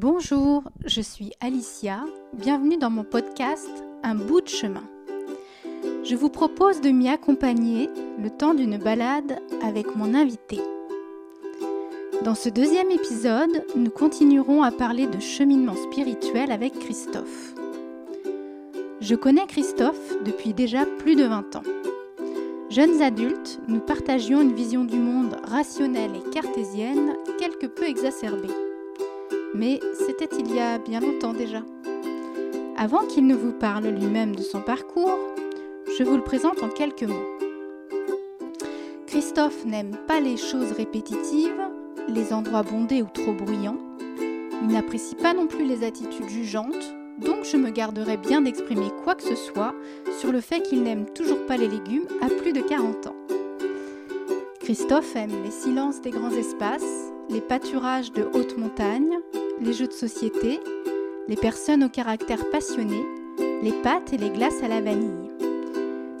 Bonjour, je suis Alicia. Bienvenue dans mon podcast Un bout de chemin. Je vous propose de m'y accompagner le temps d'une balade avec mon invité. Dans ce deuxième épisode, nous continuerons à parler de cheminement spirituel avec Christophe. Je connais Christophe depuis déjà plus de 20 ans. Jeunes adultes, nous partagions une vision du monde rationnelle et cartésienne quelque peu exacerbée. Mais c'était il y a bien longtemps déjà. Avant qu'il ne vous parle lui-même de son parcours, je vous le présente en quelques mots. Christophe n'aime pas les choses répétitives, les endroits bondés ou trop bruyants. Il n'apprécie pas non plus les attitudes jugeantes, donc je me garderai bien d'exprimer quoi que ce soit sur le fait qu'il n'aime toujours pas les légumes à plus de 40 ans. Christophe aime les silences des grands espaces, les pâturages de haute montagne, les jeux de société, les personnes au caractère passionné, les pâtes et les glaces à la vanille.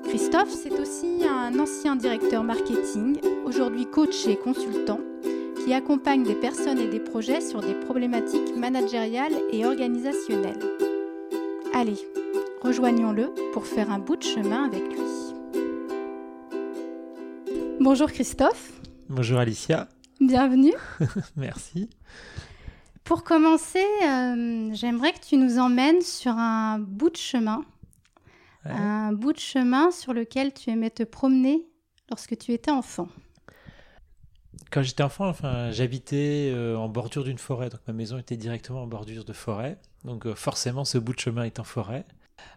Christophe, c'est aussi un ancien directeur marketing, aujourd'hui coach et consultant, qui accompagne des personnes et des projets sur des problématiques managériales et organisationnelles. Allez, rejoignons-le pour faire un bout de chemin avec lui. Bonjour Christophe. Bonjour Alicia. Bienvenue. Merci. Pour commencer, euh, j'aimerais que tu nous emmènes sur un bout de chemin. Un bout de chemin sur lequel tu aimais te promener lorsque tu étais enfant. Quand j'étais enfant, enfin, j'habitais euh, en bordure d'une forêt, donc ma maison était directement en bordure de forêt. Donc euh, forcément, ce bout de chemin est en forêt.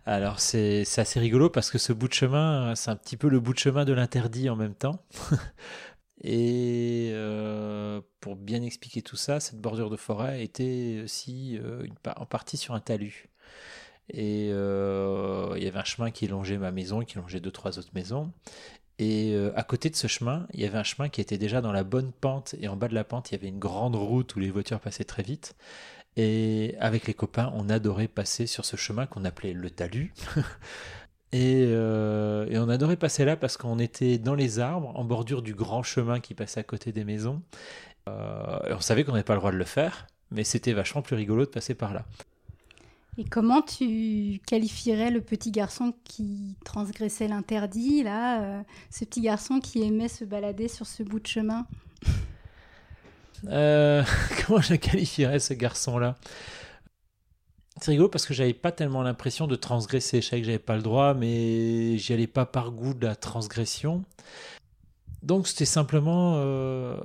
Alors c'est assez rigolo parce que ce bout de chemin, c'est un petit peu le bout de chemin de l'interdit en même temps. Et euh, pour bien expliquer tout ça, cette bordure de forêt était aussi une, en partie sur un talus. Et il y avait un chemin qui longeait ma maison, qui longeait deux, trois autres maisons. Et euh, à côté de ce chemin, il y avait un chemin qui était déjà dans la bonne pente. Et en bas de la pente, il y avait une grande route où les voitures passaient très vite. Et avec les copains, on adorait passer sur ce chemin qu'on appelait le talus. Euh, et, on adorait passer là parce qu'on était dans les arbres, en bordure du grand chemin qui passait à côté des maisons. Euh, et on savait qu'on n'avait pas le droit de le faire, mais c'était vachement plus rigolo de passer par là. Et comment tu qualifierais le petit garçon qui transgressait l'interdit, là, euh, ce petit garçon qui aimait se balader sur ce bout de chemin? Comment je qualifierais ce garçon-là? C'est rigolo parce que j'avais pas tellement l'impression de transgresser. Je savais que j'avais pas le droit, mais j'y allais pas par goût de la transgression. Donc c'était simplement euh,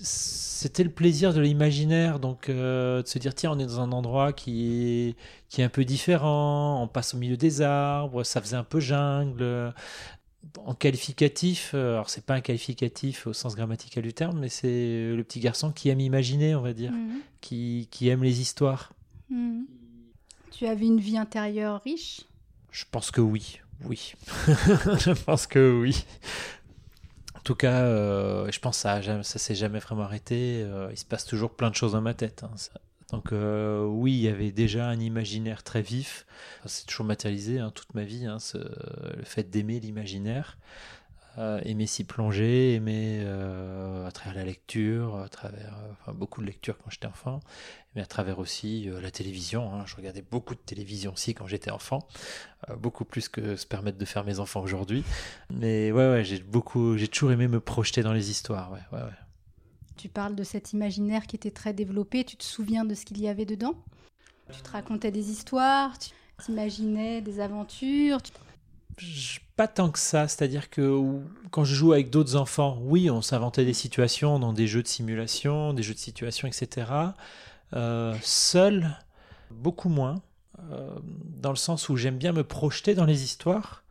c'était le plaisir de l'imaginaire, donc euh, de se dire tiens on est dans un endroit qui est, qui est un peu différent, on passe au milieu des arbres, ça faisait un peu jungle. En qualificatif, euh, alors c'est pas un qualificatif au sens grammatical du terme, mais c'est le petit garçon qui aime imaginer, on va dire, mhm. qui, qui, aime les histoires. Mhm. Tu avais une vie intérieure riche? Je pense que oui, oui. je pense que oui tout cas, euh, je pense que ça, ne s'est jamais vraiment arrêté. Euh, il se passe toujours plein de choses dans ma tête. Hein, Donc euh, oui, il y avait déjà un imaginaire très vif. c'est toujours matérialisé hein, toute ma vie, hein, le fait d'aimer l'imaginaire. Euh, s'y plonger, aimer euh, à travers la lecture, à travers euh, beaucoup de lectures quand j'étais enfant, mais à travers aussi la télévision. Hein. Je regardais beaucoup de télévision aussi quand j'étais enfant, beaucoup plus que se permettent de faire mes enfants aujourd'hui. Mais ouais, ouais, j'ai beaucoup, j'ai toujours aimé me projeter dans les histoires. Ouais, ouais, ouais. Tu parles de cet imaginaire qui était très développé. Tu te souviens de ce qu'il y avait dedans? Tu te racontais des histoires, tu t'imaginais des aventures. Pas tant que ça, c'est-à-dire que quand je joue avec d'autres enfants, oui, on s'inventait des situations dans des jeux de simulation, des jeux de situation, etc. Euh, seul, beaucoup moins, euh, dans le sens où j'aime bien me projeter dans les histoires,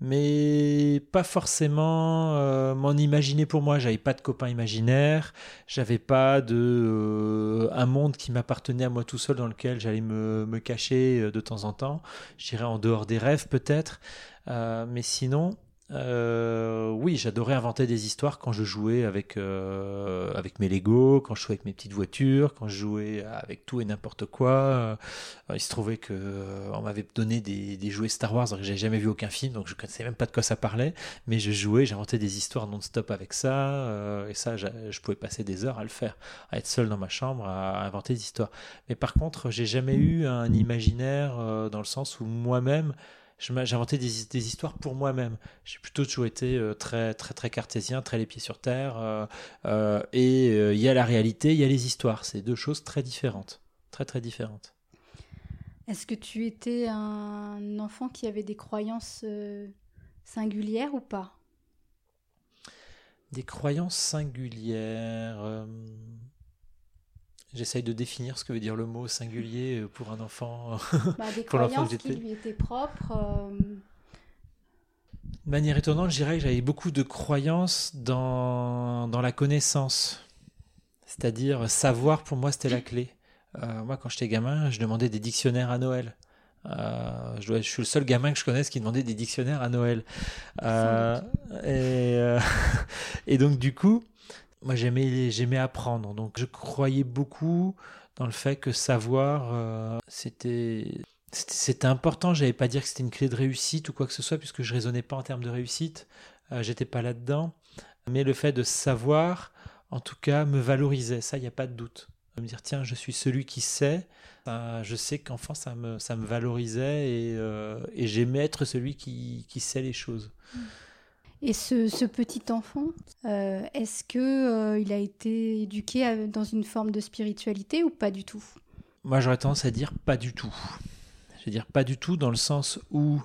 mais pas forcément euh, m'en imaginer pour moi. J'avais pas de copains imaginaires, j'avais pas de un monde qui m'appartenait à moi tout seul dans lequel j'allais me, me, cacher de temps en temps. Je dirais en dehors des rêves peut-être. Euh, mais sinon, euh, oui, j'adorais inventer des histoires quand je jouais avec, euh, avec mes Lego, quand je jouais avec mes petites voitures, quand je jouais avec tout et n'importe quoi. Euh, il se trouvait que on m'avait donné des, des, jouets Star Wars, que j'avais jamais vu aucun film, donc je connaissais même pas de quoi ça parlait. Mais je jouais, j'inventais des histoires non-stop avec ça, et ça, je pouvais passer des heures à le faire, à être seul dans ma chambre, à, inventer des histoires. Mais par contre, j'ai jamais eu un imaginaire dans le sens où moi-même j'inventais des, des, histoires pour moi-même. J'ai plutôt toujours été euh, très, très, très cartésien, très les pieds sur terre. Euh, euh, et il y a la réalité, il y a les histoires. C'est deux choses très différentes. Très, très différentes. Est-ce que tu étais un enfant qui avait des croyances singulières ou pas? Des croyances singulières J'essaye de définir ce que veut dire le mot singulier euh, pour un enfant. Bah, des pour croyances qui lui étaient propres. Euh. De manière étonnante, je dirais que j'avais beaucoup de croyances dans, dans la connaissance. C'est-à-dire, savoir pour moi, c'était la clé. Euh, moi, quand j'étais gamin, je demandais des dictionnaires à Noël. je, dois, je, suis le seul gamin que je connaisse qui demandait des dictionnaires à Noël. et, et, donc, du coup, moi j'aimais j'aimais apprendre. Donc je croyais beaucoup dans le fait que savoir euh, c'était c'était important. J'avais pas dire que c'était une clé de réussite ou quoi que ce soit puisque je raisonnais pas en termes de réussite. Euh, j'étais pas là dedans mais le fait de savoir en tout cas me valorisait. Ça il n'y a pas de doute. Me dire tiens je suis celui qui sait. Je sais qu'enfant ça me ça me valorisait et, euh, et j'aimais être celui qui, qui sait les choses. Mmh. Et ce, petit enfant, euh, est-ce que euh, il a été éduqué dans une forme de spiritualité ou pas du tout? Moi, j'aurais tendance à dire pas du tout. Je veux dire pas du tout dans le sens où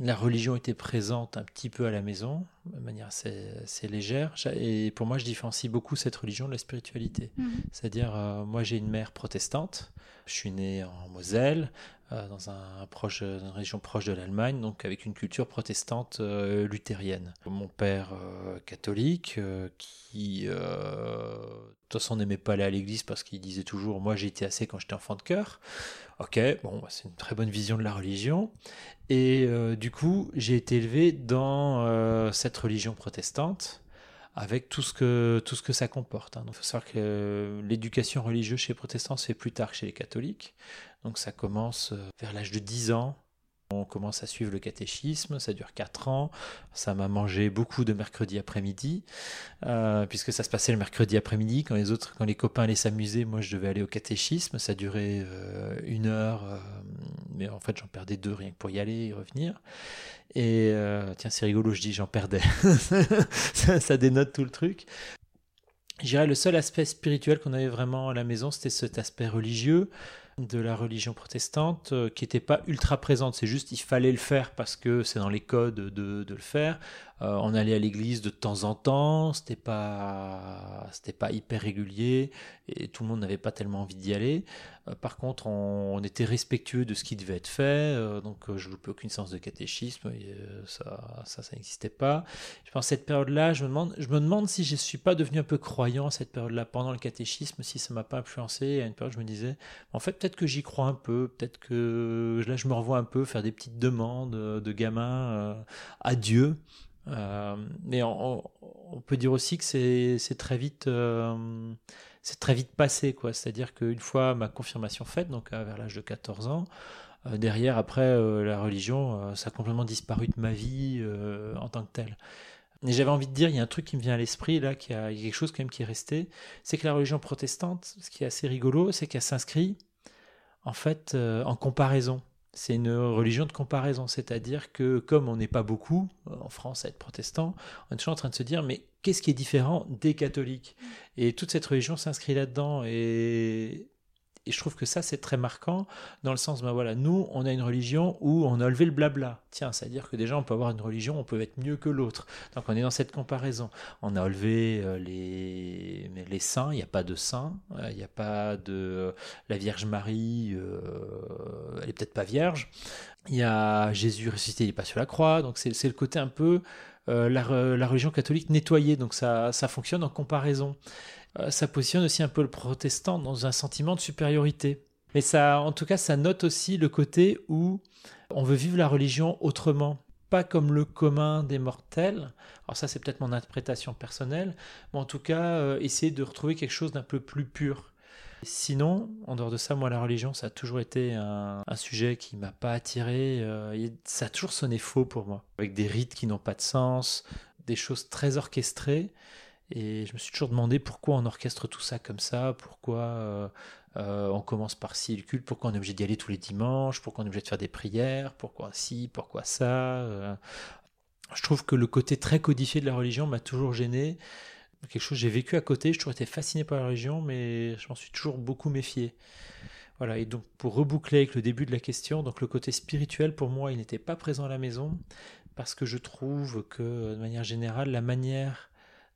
la religion était présente un petit peu à la maison, de manière assez, légère. Et pour moi, je différencie beaucoup cette religion de la spiritualité. Mmh. C'est-à-dire, euh, moi, j'ai une mère protestante. Je suis né en Moselle. Euh, dans, un proche, une région proche de l'Allemagne, donc avec une culture protestante euh, luthérienne. Mon père catholique, qui de toute façon n'aimait pas aller à l'église parce qu'il disait toujours moi été assez quand j'étais enfant de cœur. Ok, bon, bah, c'est une très bonne vision de la religion. Et du coup, j'ai été élevé dans cette religion protestante avec tout ce que, tout ce que ça comporte. Il hein. faut savoir que l'éducation religieuse chez les protestants fait plus tard que chez les catholiques. Donc ça commence euh, vers l'âge de 10 ans. On commence à suivre le catéchisme, ça dure 4 ans. Ça m'a mangé beaucoup de mercredi après-midi, euh, puisque ça se passait le mercredi après-midi. Quand les autres, quand les copains allaient s'amuser, moi je devais aller au catéchisme. Ça durait euh, une heure, mais en fait j'en perdais deux rien que pour y aller et revenir. Et tiens, c'est rigolo, je dis j'en perdais. ça, ça, dénote tout le truc. Je dirais le seul aspect spirituel qu'on avait vraiment à la maison, c'était cet aspect religieux de la religion protestante euh, qui n'était pas ultra présente. C'est juste il fallait le faire parce que c'est dans les codes de, de le faire. Euh, on allait à l'église de temps en temps, c'était pas c'était pas hyper régulier et tout le monde n'avait pas tellement envie d'y aller. Euh, par contre, on, était respectueux de ce qui devait être fait, euh, donc je loupais aucune séance de catéchisme, ça ça ça n'existait pas. Je pense cette période-là, je me demande je me demande si je suis pas devenu un peu croyant cette période-là pendant le catéchisme, si ça m'a pas influencé. À une période, je me disais en fait peut-être que j'y crois un peu, peut-être que là je me revois un peu faire des petites demandes de gamin à Dieu. Euh, mais on, peut dire aussi que c'est très vite euh, c'est très vite passé quoi. C'est à dire qu'une fois ma confirmation faite donc vers l'âge de 14 ans euh, derrière après la religion ça a complètement disparu de ma vie en tant que telle. Et j'avais envie de dire, il y a un truc qui me vient à l'esprit là, qui a, il y a quelque chose quand même qui est resté, c'est que la religion protestante, ce qui est assez rigolo, c'est qu'elle s'inscrit en fait en comparaison c'est une religion de comparaison, c'est-à-dire que comme on n'est pas beaucoup euh, en France à être protestant, on est toujours en train de se dire mais qu'est-ce qui est différent des catholiques? Et toute cette religion s'inscrit là-dedans et et je trouve que ça, c'est très marquant dans le sens, ben voilà, nous, on a une religion où on a levé le blabla. Tiens, c'est-à-dire que déjà, on peut avoir une religion, on peut être mieux que l'autre. Donc, on est dans cette comparaison. On a enlevé euh, les, les saints, il n'y a pas de saints, euh, il n'y a pas de. Euh, la Vierge Marie, elle est peut-être pas vierge. Il y a Jésus ressuscité, il n'est pas sur la croix. Donc, c'est le côté un peu. la, la, religion catholique nettoyée, donc ça, ça fonctionne en comparaison. Euh, ça positionne aussi un peu le protestant dans un sentiment de supériorité. Mais ça, en tout cas, ça note aussi le côté où on veut vivre la religion autrement. pas comme le commun des mortels. Alors ça, c'est peut-être mon interprétation personnelle, mais en tout cas, essayer de retrouver quelque chose d'un peu plus pur. Sinon, en dehors de ça, moi, la religion, ça a toujours été un, sujet qui m'a pas attiré. Euh, ça a toujours sonné faux pour moi, avec des rites qui n'ont pas de sens, des choses très orchestrées. Et je me suis toujours demandé pourquoi on orchestre tout ça comme ça, pourquoi euh, euh, on commence par ci le culte, pourquoi on est obligé d'y aller tous les dimanches, pourquoi on est obligé de faire des prières, pourquoi ci, pourquoi ça. je trouve que le côté très codifié de la religion m'a toujours gêné quelque chose j'ai vécu à côté. J'ai toujours été fasciné par la région, mais je m'en suis toujours beaucoup méfié. Voilà, et donc pour reboucler avec le début de la question, donc le côté spirituel pour moi, il n'était pas présent à la maison parce que je trouve que de manière générale, la manière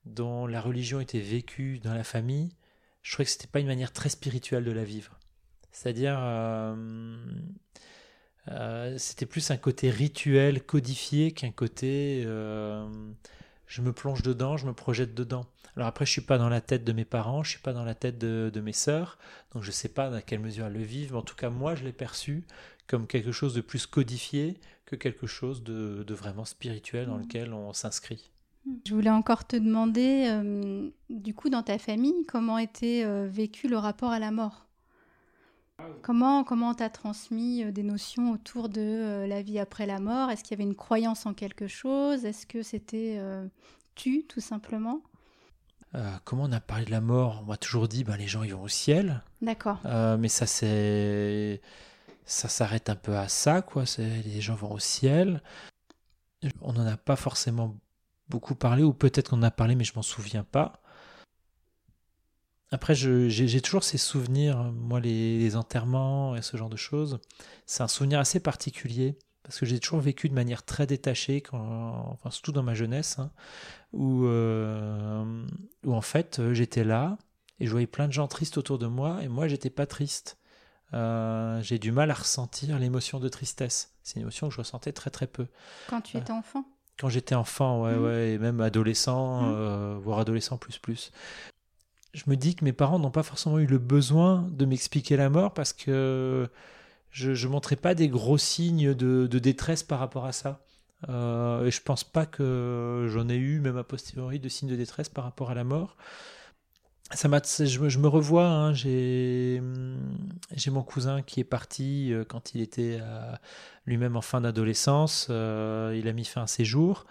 dont la religion était vécue dans la famille, je trouvais que c'était pas une manière très spirituelle de la vivre. C'est-à-dire, euh, euh, c'était plus un côté rituel codifié qu'un côté euh, je me plonge dedans, je me projette dedans. Alors après, je suis pas dans la tête de mes parents, je suis pas dans la tête de, mes sœurs, donc je sais pas dans quelle mesure elles le vivent. Mais en tout cas, moi, je l'ai perçu comme quelque chose de plus codifié que quelque chose de, vraiment spirituel dans mmh. lequel on s'inscrit. Je voulais encore te demander, euh, du coup, dans ta famille, comment était euh, vécu le rapport à la mort? Comment comment t'as transmis euh, des notions autour de la vie après la mort? Est-ce qu'il y avait une croyance en quelque chose? Est-ce que c'était tu tout simplement? Euh, comment on a parlé de la mort? On m'a toujours dit, ben, les gens ils vont au ciel. D'accord. Euh, mais ça c'est, ça s'arrête un peu à ça, quoi. C'est les gens vont au ciel. On n'en a pas forcément beaucoup parlé, ou peut-être qu'on en a parlé, mais je m'en souviens pas. Après, j'ai toujours ces souvenirs, moi, les, les, enterrements et ce genre de choses. C'est un souvenir assez particulier parce que j'ai toujours vécu de manière très détachée, quand, enfin, surtout dans ma jeunesse, hein, où, euh, où en fait euh, j'étais là et je voyais plein de gens tristes autour de moi et moi j'étais pas triste. Euh, j'ai du mal à ressentir l'émotion de tristesse. C'est une émotion que je ressentais très très peu. Quand tu étais enfant? Quand j'étais enfant, ouais, mmh. ouais, et même adolescent, mmh. voire adolescent plus plus. Je me dis que mes parents n'ont pas forcément eu le besoin de m'expliquer la mort parce que je ne montrais pas des gros signes de, détresse par rapport à ça. Euh, et je pense pas que j'en ai eu, même a posteriori, de signes de détresse par rapport à la mort. Ça m'a, je, me, revois, hein, j'ai, j'ai mon cousin qui est parti euh, quand il était lui-même en fin d'adolescence. Euh, il a mis fin à ses jours.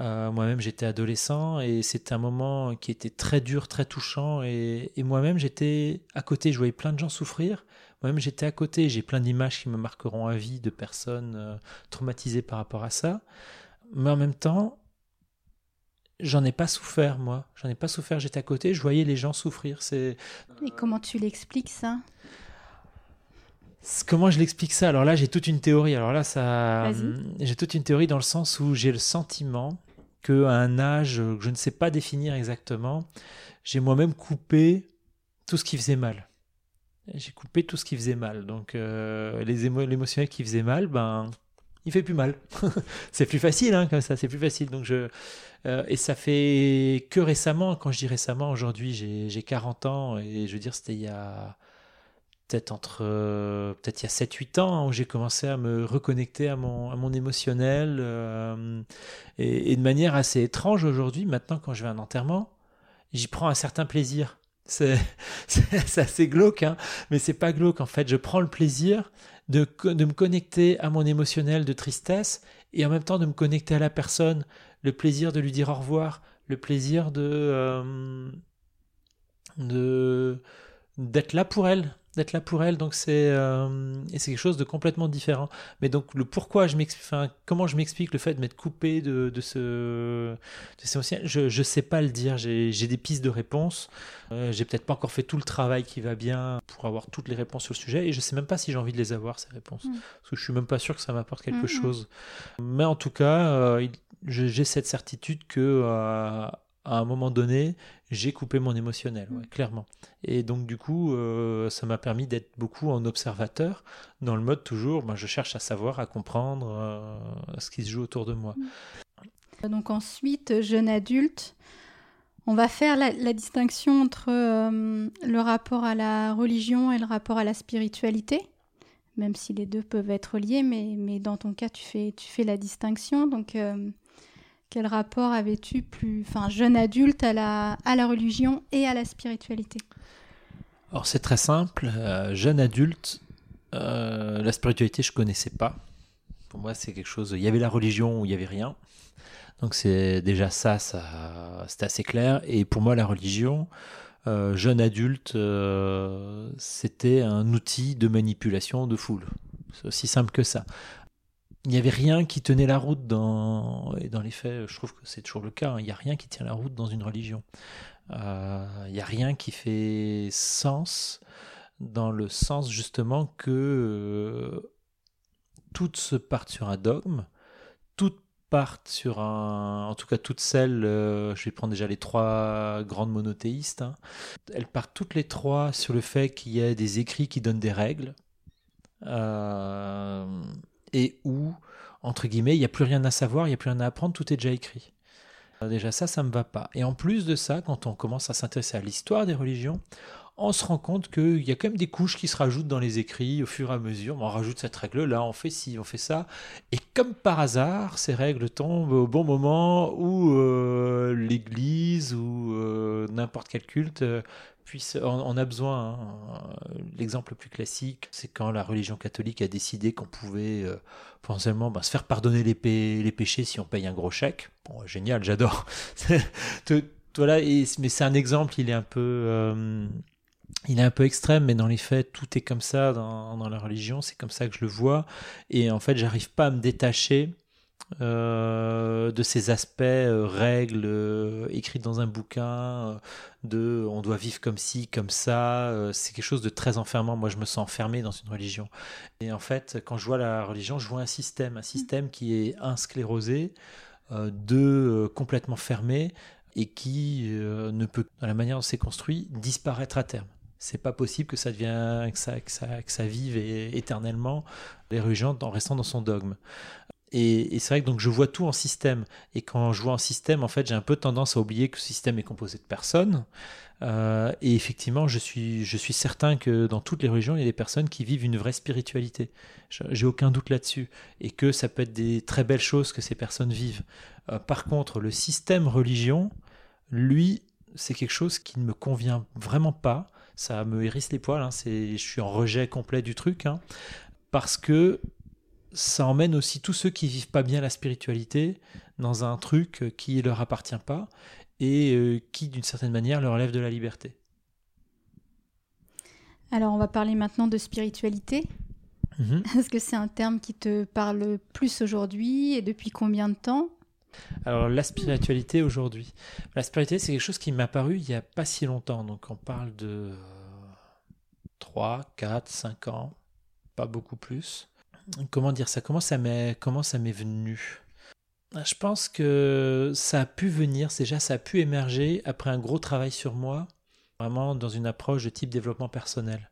Euh, moi-même, j'étais adolescent et c'était un moment qui était très dur, très touchant. Et, et moi-même, j'étais à côté. Je voyais plein de gens souffrir. Moi-même, j'étais à côté. J'ai plein d'images qui me marqueront à vie de personnes traumatisées par rapport à ça. Mais en même temps, j'en ai pas souffert, moi. J'en ai pas souffert. J'étais à côté. Je voyais les gens souffrir. C'est. Et comment tu l'expliques ça? Comment je l'explique ça? Alors là, j'ai toute une théorie. Alors là, ça, j'ai toute une théorie dans le sens où j'ai le sentiment qu'à un âge que je ne sais pas définir exactement, j'ai moi-même coupé tout ce qui faisait mal j'ai coupé tout ce qui faisait mal. Donc euh, les l'émotionnel qui faisait mal, ben il fait plus mal. c'est plus facile hein, comme ça, c'est plus facile. Donc je euh, et ça fait que récemment, quand je dis récemment, aujourd'hui j'ai 40 ans et je veux dire c'était il y a peut-être entre peut-être il y a 7 8 ans où j'ai commencé à me reconnecter à mon à mon émotionnel euh, et, et, de manière assez étrange aujourd'hui maintenant quand je vais à un enterrement, j'y prends un certain plaisir. C'est assez glauque, hein mais c'est pas glauque. En fait, je prends le plaisir de, de, me connecter à mon émotionnel de tristesse et en même temps de me connecter à la personne, le plaisir de lui dire au revoir, le plaisir de euh, d'être là pour elle, d'être là pour elle. Donc c'est euh, et c'est quelque chose de complètement différent. Mais donc le pourquoi je m'explique, enfin comment je m'explique le fait de m'être coupé de, de ce de ces je je sais pas le dire. J'ai des pistes de réponses. Euh, j'ai peut-être pas encore fait tout le travail qui va bien pour avoir toutes les réponses sur le sujet et je sais même pas si j'ai envie de les avoir ces réponses mm. parce que je suis même pas sûr que ça m'apporte quelque mm, mm. chose. Mais en tout cas, euh, j'ai cette certitude que à un moment donné, j'ai coupé mon émotionnel, mm. clairement. Et donc du coup, euh, ça m'a permis d'être beaucoup en observateur, dans le mode toujours, ben, je cherche à savoir, à comprendre euh, ce qui se joue autour de moi. Mm. Donc ensuite, jeune adulte, on va faire la, distinction entre euh, le rapport à la religion et le rapport à la spiritualité. même si les deux peuvent être liés, mais, mais dans ton cas, tu fais, tu fais la distinction. Donc, quel rapport avais-tu enfin, jeune adulte à la, religion et à la spiritualité? Alors, c'est très simple. jeune adulte, la spiritualité, je connaissais pas. Pour moi, c'est quelque chose. Il y avait la religion ou il y avait rien. Donc c'est déjà ça, ça c'est assez clair. Et pour moi, la religion, euh, jeune adulte, euh, c'était un outil de manipulation de foule. C'est aussi simple que ça. Il n'y avait rien qui tenait la route dans... Et dans les faits, je trouve que c'est toujours le cas. Hein. Il n'y a rien qui tient la route dans une religion. Euh, il n'y a rien qui fait sens dans le sens justement que toutes se partent sur un dogme, toutes partent sur un, en tout cas toutes celles, euh, je vais prendre déjà les trois grandes monothéistes, hein. elles partent toutes les trois sur le fait qu'il y a des écrits qui donnent des règles, euh, et où, entre guillemets, il n'y a plus rien à savoir, il n'y a plus rien à apprendre, tout est déjà écrit. Euh, déjà ça, ça me va pas. Et en plus de ça, quand on commence à s'intéresser à l'histoire des religions, on se rend compte qu'il y a quand même des couches qui se rajoutent dans les écrits au fur et à mesure. On rajoute cette règle-là, on fait ci, on fait ça. Et comme par hasard, ces règles tombent au bon moment où euh, l'Église ou euh, n'importe quel culte on, a besoin. Hein. L'exemple le plus classique, c'est quand la religion catholique a décidé qu'on pouvait potentiellement bah, se faire pardonner les, péchés si on paye un gros chèque. Bon, génial, j'adore. mais c'est un exemple, il est un peu il est un peu extrême, mais dans les faits, tout est comme ça dans, la religion, c'est comme ça que je le vois. Et en fait, j'arrive pas à me détacher euh, de ces aspects, euh, règles euh, écrites dans un bouquin, de on doit vivre comme ci, comme ça. c'est quelque chose de très enfermant. Moi, je me sens enfermé dans une religion. Et en fait, quand je vois la religion, je vois un système, un système qui est un sclérosé, deux complètement fermé et qui ne peut, dans la manière dont c'est construit, disparaître à terme c'est pas possible que ça devienne que ça, que ça, que ça vive éternellement les religions en restant dans son dogme. Et, c'est vrai que donc je vois tout en système. Et quand je vois en système, en fait, j'ai un peu tendance à oublier que ce système est composé de personnes. Euh, et effectivement, je suis, je suis certain que dans toutes les religions, il y a des personnes qui vivent une vraie spiritualité. J'ai aucun doute là-dessus. Et que ça peut être des très belles choses que ces personnes vivent. Euh, par contre, le système religion, lui, c'est quelque chose qui ne me convient vraiment pas ça me hérisse les poils. Hein. je suis en rejet complet du truc. Hein. parce que ça emmène aussi tous ceux qui vivent pas bien la spiritualité dans un truc qui leur appartient pas et euh, qui, d'une certaine manière, leur lève de la liberté. Alors, on va parler maintenant de spiritualité. Mm-hmm. Est-ce que c'est un terme qui te parle plus aujourd'hui et depuis combien de temps? Alors la spiritualité aujourd'hui. La spiritualité c'est quelque chose qui m'est apparu il n'y a pas si longtemps. Donc on parle de 3, 4, 5 ans, pas beaucoup plus. Comment dire ça? Comment ça m'est comment ça venu? Je pense que ça a pu venir, déjà ça a pu émerger après un gros travail sur moi, vraiment dans une approche de type développement personnel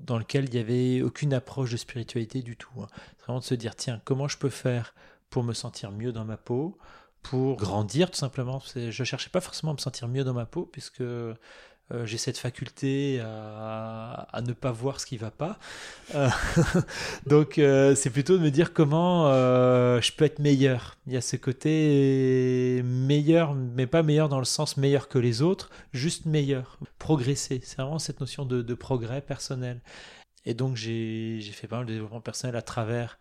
dans lequel il n'y avait aucune approche de spiritualité du tout. Hein. C'est vraiment de se dire, tiens, comment je peux faire pour me sentir mieux dans ma peau, pour grandir tout simplement. Je cherchais pas forcément à me sentir mieux dans ma peau puisque euh, j'ai cette faculté à, ne pas voir ce qui va pas. Euh, donc euh, c'est plutôt de me dire comment je peux être meilleur. Il y a ce côté meilleur, mais pas meilleur dans le sens meilleur que les autres, juste meilleur, progresser. C'est vraiment cette notion de, de progrès personnel. Et donc j'ai fait pas mal de développement personnel à travers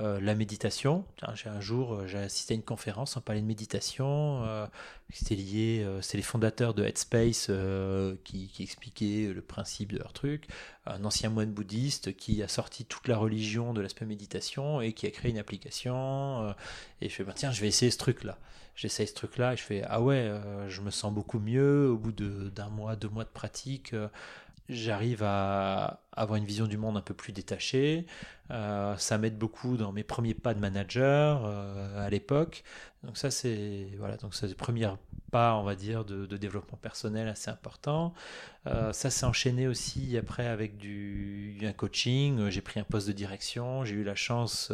euh, la méditation. J'ai un jour, euh, j'ai assisté à une conférence, on parlait de méditation. Euh, c'était lié, c'est les fondateurs de Headspace qui, qui, expliquaient le principe de leur truc. Un ancien moine bouddhiste qui a sorti toute la religion de l'aspect méditation et qui a créé une application. et je fais, bah, tiens, je vais essayer ce truc-là. J'essaye ce truc-là et je fais, ah ouais, je me sens beaucoup mieux au bout d'un mois, deux mois de pratique j'arrive à avoir une vision du monde un peu plus détachée. Euh, ça m'aide beaucoup dans mes premiers pas de manager euh, à l'époque. Donc ça c'est voilà donc c'est le premier pas on va dire de, développement personnel assez important. Euh, ça s'est enchaîné aussi après avec du un coaching. J'ai pris un poste de direction. J'ai eu la chance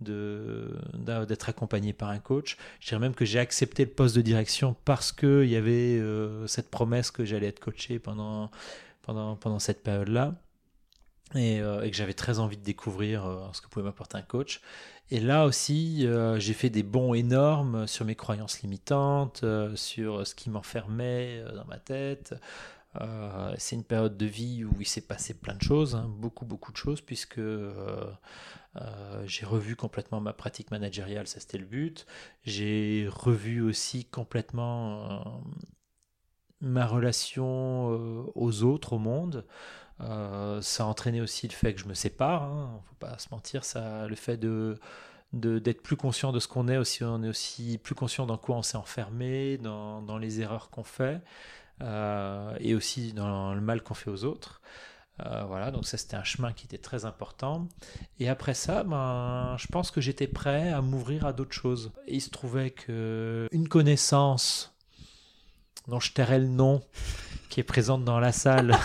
de d'être accompagné par un coach. Je dirais même que j'ai accepté le poste de direction parce que il y avait cette promesse que j'allais être coaché pendant pendant, cette période-là. et, et que j'avais très envie de découvrir ce que pouvait m'apporter un coach. Et là aussi, j'ai fait des bons énormes sur mes croyances limitantes, sur ce qui m'enfermait dans ma tête, euh, c'est une période de vie où il s'est passé plein de choses, hein, beaucoup beaucoup de choses, puisque euh, euh, j'ai revu complètement ma pratique managériale, ça c'était le but. J'ai revu aussi complètement ma relation aux autres, au monde. ça a entraîné aussi le fait que je me sépare, il hein, ne faut pas se mentir, ça, le fait de d'être plus conscient de ce qu'on est aussi on est aussi plus conscient dans quoi on s'est enfermé dans, dans les erreurs qu'on fait euh, et aussi dans le mal qu'on fait aux autres. Euh, voilà, donc ça c'était un chemin qui était très important. Et après ça, ben, je pense que j'étais prêt à m'ouvrir à d'autres choses. il se trouvait que une connaissance dont je tairai le nom, qui est présente dans la salle,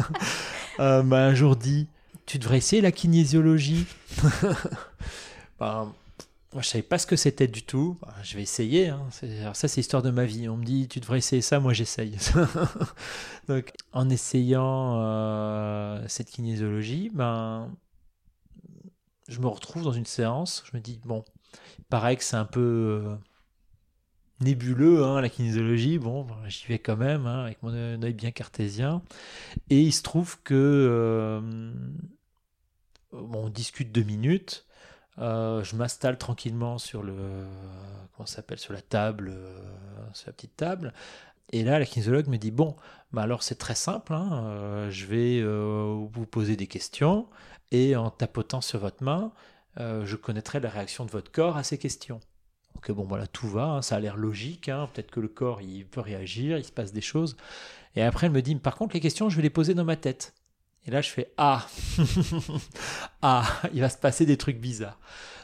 euh, m'a un jour dit Tu devrais essayer la kinésiologie. ben, moi, je savais pas ce que c'était du tout. Bah, je vais essayer. Hein. Alors ça, c'est l'histoire de ma vie. On me dit, tu devrais essayer ça. Moi, j'essaye. Donc, en essayant euh, cette kinésiologie, ben, je me retrouve dans une séance. Je me dis, bon, pareil que c'est un peu euh, nébuleux, hein, la kinésiologie. Bon, ben, j'y vais quand même, hein, avec mon œil bien cartésien. Et il se trouve que euh, on discute deux minutes. Euh, je m'installe tranquillement sur le comment s'appelle sur la table, euh, sur la petite table. Et là, la kinésiologue me dit bon, bah alors c'est très simple. Hein, je vais vous poser des questions et en tapotant sur votre main, je connaîtrai la réaction de votre corps à ces questions. Ok, bon voilà, tout va, hein, ça a l'air logique. Hein, peut-être que le corps il peut réagir, il se passe des choses. Et après, elle me dit par contre les questions, je vais les poser dans ma tête. Et là, je fais Ah Ah, il va se passer des trucs bizarres.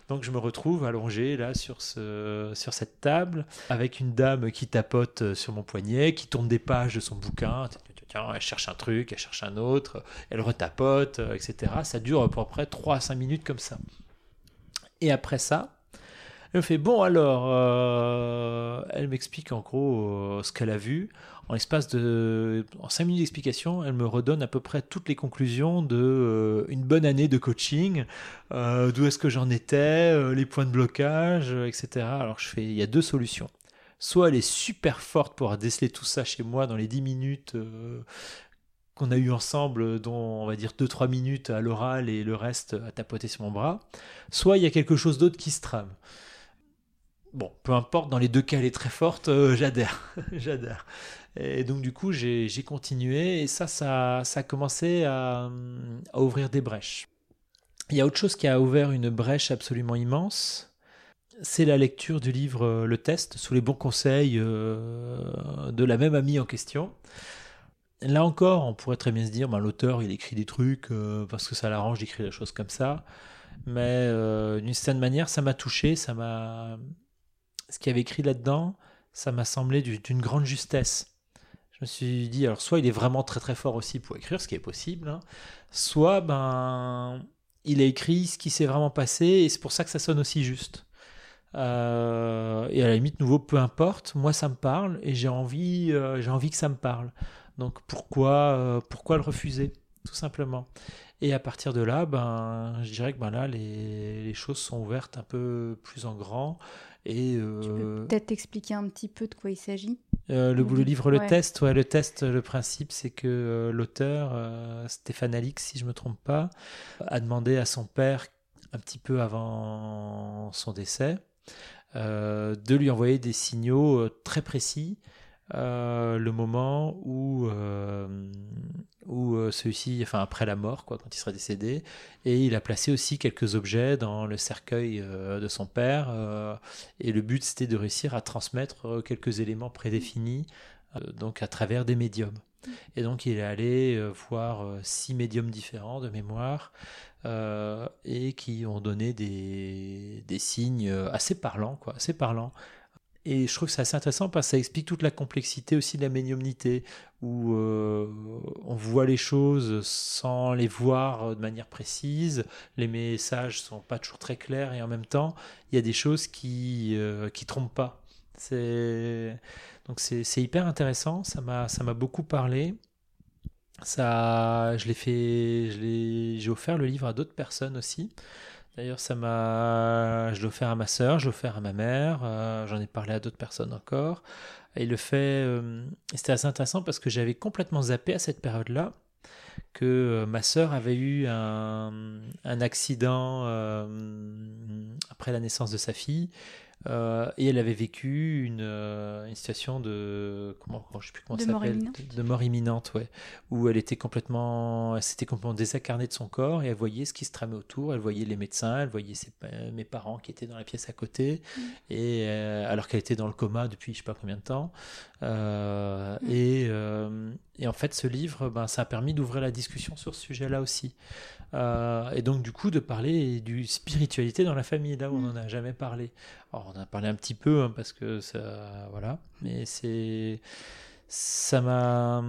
Donc, je me retrouve allongé là sur, ce, sur cette table avec une dame qui tapote sur mon poignet, qui tourne des pages de son bouquin. Elle cherche un truc, elle cherche un autre, elle retapote, etc. Ça dure à peu près 3 à 5 minutes comme ça. Et après ça, elle me fait Bon, alors, euh, elle m'explique en gros euh, ce qu'elle a vu en l'espace de en 5 minutes d'explication, elle me redonne à peu près toutes les conclusions de euh, une bonne année de coaching, d'où est-ce que j'en étais, les points de blocage, etc. Alors je fais, il y a deux solutions. Soit elle est super forte pour déceler tout ça chez moi dans les 10 minutes qu'on a eu ensemble, dont on va dire 2-3 minutes à l'oral et le reste à tapoter sur mon bras. Soit il y a quelque chose d'autre qui se trame. Bon, peu importe, dans les deux cas, elle est très forte, j'adhère, j'adhère. Et donc du coup, j'ai continué et ça, ça, a commencé à, ouvrir des brèches. Il y a autre chose qui a ouvert une brèche absolument immense, c'est la lecture du livre euh, Le Test, sous les bons conseils euh, de la même amie en question. Là encore, on pourrait très bien se dire, ben, l'auteur, il écrit des trucs euh, parce que ça l'arrange d'écrire des choses comme ça. Mais d'une certaine manière, ça m'a touché, ça m'a... Ce qu'il avait écrit là-dedans, ça m'a semblé d'une grande justesse je me suis dit, alors soit il est vraiment très très fort aussi pour écrire, ce qui est possible, hein, soit ben il a écrit ce qui s'est vraiment passé et c'est pour ça que ça sonne aussi juste. Euh, et à la limite, nouveau, peu importe, moi ça me parle et j'ai envie, euh, j'ai envie que ça me parle. Donc pourquoi, euh, pourquoi le refuser, tout simplement? Et à partir de là, ben, je dirais que ben là, les, les choses sont ouvertes un peu plus en grand. Et, tu peux peut-être expliquer un petit peu de quoi il s'agit euh, le, le, livre Le Test, ouais, le test, le principe, c'est que euh, l'auteur, euh, Stéphane Alix, si je me trompe pas, a demandé à son père, un petit peu avant son décès, de lui envoyer des signaux très précis euh, le moment où, euh, où euh, celui-ci, enfin après la mort, quoi, quand il sera décédé, et il a placé aussi quelques objets dans le cercueil de son père, et le but c'était de réussir à transmettre quelques éléments prédéfinis, donc à travers des médiums. Et donc il est allé voir six médiums différents de mémoire, et qui ont donné des, des signes assez parlants, quoi, assez parlants et je trouve que c'est assez intéressant parce que ça explique toute la complexité aussi de la médiumnité, où euh, on voit les choses sans les voir de manière précise, les messages sont pas toujours très clairs et en même temps, il y a des choses qui euh, trompent pas. Donc c'est hyper intéressant, ça m'a ça m'a beaucoup parlé. Ça, je l'ai fait, j'ai offert le livre à d'autres personnes aussi. D'ailleurs, ça m'a, je l'ai offert à ma sœur, je l'ai offert à ma mère, euh, j'en ai parlé à d'autres personnes encore. Et le fait, euh, c'était assez intéressant parce que j'avais complètement zappé à cette période-là que euh, ma sœur avait eu un accident après la naissance de sa fille euh, et elle avait vécu une, euh, une situation de comment je sais plus comment de ça s'appelle de mort imminente ouais. Où elle était complètement elle s'était complètement désincarnée de son corps et elle voyait ce qui se tramait autour. Elle voyait les médecins elle voyait ses, mes parents qui étaient dans la pièce à côté. Mm. et euh, alors qu'elle était dans le coma depuis je sais pas combien de temps. Mm. et, et en fait ce livre ben, ça a permis d'ouvrir la discussion sur ce sujet là aussi euh, et donc, du coup, de parler du spiritualité dans la famille, là où on n'en mm. a jamais parlé. Alors, on en a parlé un petit peu, hein, parce que ça. Voilà. Mais c'est. Ça m'a.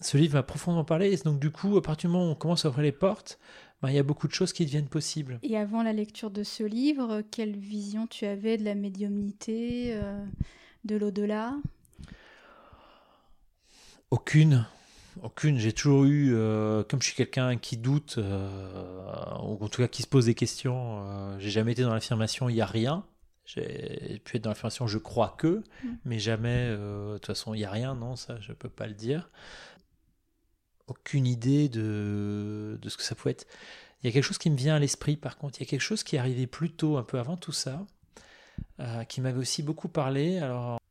Ce livre m'a profondément parlé. Et donc, du coup, à partir du moment où on commence à ouvrir les portes, ben, il y a beaucoup de choses qui deviennent possibles. Et avant la lecture de ce livre, quelle vision tu avais de la médiumnité, euh, de l'au-delà? Aucune. Aucune. J'ai toujours eu, euh, comme je suis quelqu'un qui doute, euh, ou en tout cas qui se pose des questions, euh, j'ai jamais été dans l'affirmation il n'y a rien. J'ai pu être dans l'affirmation je crois que, mm. mais jamais, de toute façon, il n'y a rien, non, ça je peux pas le dire. Aucune idée de, de ce que ça pouvait être. Il y a quelque chose qui me vient à l'esprit par contre, il y a quelque chose qui est arrivé plus tôt, un peu avant tout ça, qui m'avait aussi beaucoup parlé. Alors,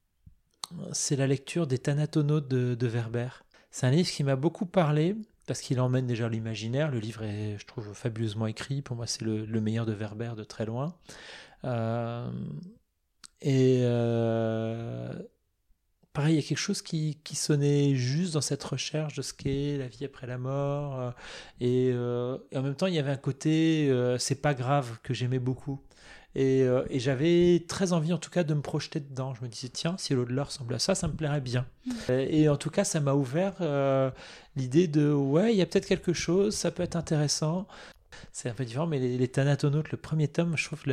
c'est la lecture des Thanatonautes de, de Werber. C'est un livre qui m'a beaucoup parlé parce qu'il emmène déjà l'imaginaire. Le livre est, je trouve, fabuleusement écrit. Pour moi, c'est le, meilleur de Werber de très loin. Euh, et euh, pareil, il y a quelque chose qui, sonnait juste dans cette recherche de ce qu'est la vie après la mort. Euh, et, et, en même temps, il y avait un côté, c'est pas grave, que j'aimais beaucoup. Euh, et, j'avais très envie, en tout cas, de me projeter dedans. Je me disais, tiens, si l'au-delà ressemble à ça, ça me plairait bien. Mm. Et, en tout cas, ça m'a ouvert euh, l'idée de, ouais, il y a peut-être quelque chose, ça peut être intéressant. C'est un peu différent, mais les, les Thanatonautes, le premier tome, je trouve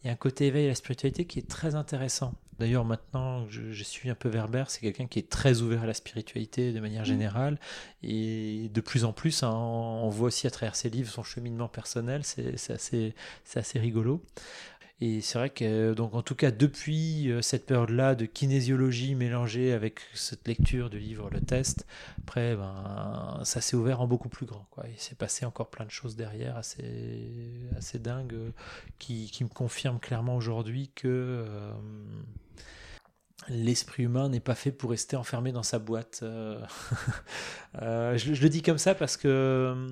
qu'il y a un côté éveil à la spiritualité qui est très intéressant. D'ailleurs, maintenant, je, je, suis un peu Werber, c'est quelqu'un qui est très ouvert à la spiritualité de manière mmh. générale. Et de plus en plus, hein, on voit aussi à travers ses livres son cheminement personnel, c'est assez, assez rigolo. Et c'est vrai que, donc, en tout cas, depuis euh, cette période-là de kinésiologie mélangée avec cette lecture du livre Le Test, après, ben, ça s'est ouvert en beaucoup plus grand. Il s'est passé encore plein de choses derrière, assez, assez dingues, euh, qui, qui me confirment clairement aujourd'hui que euh, l'esprit humain n'est pas fait pour rester enfermé dans sa boîte. je, le dis comme ça parce que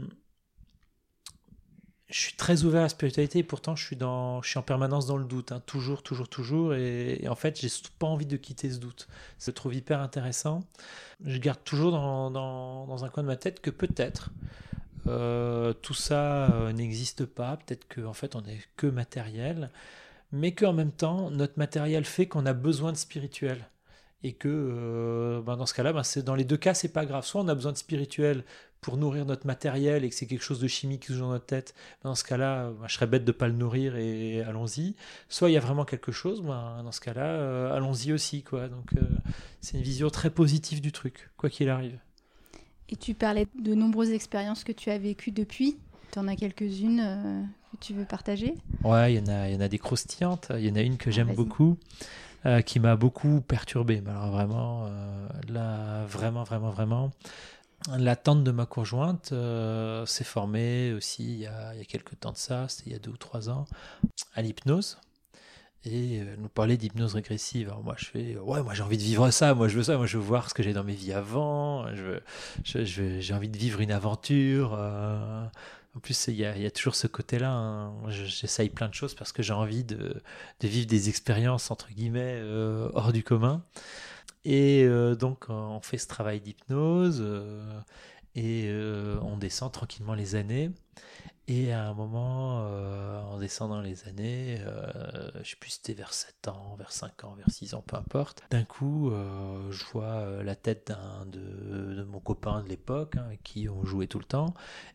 je suis très ouvert à la spiritualité et pourtant je suis, en permanence dans le doute, hein. toujours, toujours, toujours. Et, en fait, j'ai pas envie de quitter ce doute. Je le trouve hyper intéressant. Je garde toujours dans, un coin de ma tête que peut-être euh, tout ça euh, n'existe pas, peut-être qu'en en fait on n'est que matériel, mais qu'en même temps notre matériel fait qu'on a besoin de spirituel et que euh, ben dans ce cas-là, ben dans les deux cas, c'est pas grave. Soit on a besoin de spirituel pour nourrir notre matériel et que c'est quelque chose de chimique qui joue dans notre tête, ben dans ce cas-là, ben je serais bête de pas le nourrir et allons-y. Soit il y a vraiment quelque chose, ben dans ce cas-là, euh, allons-y aussi, quoi. Donc euh, c'est une vision très positive du truc, quoi qu'il arrive. Et tu parlais de nombreuses expériences que tu as vécues depuis. Tu en as quelques-unes que tu veux partager? Ouais, il y en a, il y en a des croustillantes. Il y en a une que j'aime beaucoup. Euh, qui m'a beaucoup perturbé. Alors vraiment, euh, là, vraiment, vraiment, vraiment. La tante de ma conjointe euh, s'est formée aussi il y, a, quelques temps de ça, c'était il y a deux ou trois ans, à l'hypnose. Et elle nous parlait d'hypnose régressive. Alors moi, je fais, ouais, moi j'ai envie de vivre ça, moi je veux ça, moi je veux voir ce que j'ai dans mes vies avant, je j'ai je, envie de vivre une aventure. En plus, il y, a, toujours ce côté-là. Hein. J'essaye plein de choses parce que j'ai envie de, vivre des expériences, entre guillemets, euh, hors du commun. Et euh, donc, on fait ce travail d'hypnose euh, et on descend tranquillement les années. Et à un moment, euh, en descendant les années, euh, je sais plus c'était vers 7 ans, vers 5 ans, vers 6 ans, peu importe, d'un coup, euh, je vois la tête d'un de, mon copain de l'époque, hein, qui on jouait tout le temps,